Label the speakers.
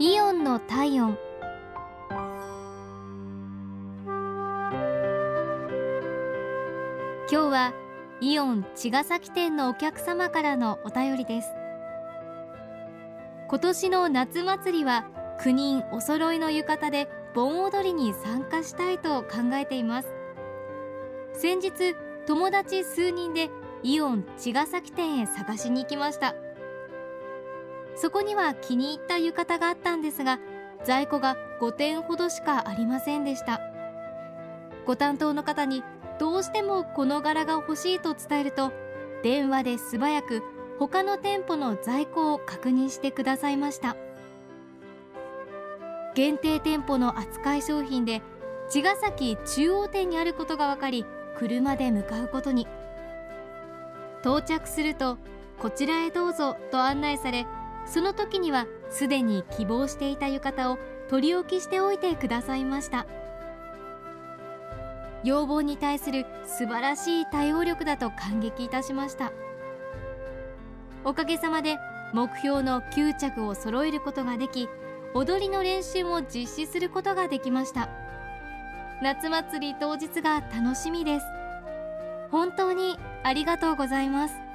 Speaker 1: イオンの体温。今日はイオン茅ヶ崎店のお客様からのお便りです。今年の夏祭りは9人お揃いの浴衣で盆踊りに参加したいと考えています。先日友達数人でイオン茅ヶ崎店へ探しに行きました。そこには気に入った浴衣があったんですが在庫が5点ほどしかありませんでした。ご担当の方にどうしてもこの柄が欲しいと伝えると電話で素早く他の店舗の在庫を確認してくださいました。限定店舗の扱い商品で茅ヶ崎中央店にあることが分かり車で向かうことに。到着するとこちらへどうぞと案内されその時にはすでに希望していた浴衣を取り置きしておいてくださいました。要望に対する素晴らしい対応力だと感激いたしました。おかげさまで目標の9着を揃えることができ踊りの練習も実施することができました。夏祭り当日が楽しみです。本当にありがとうございます。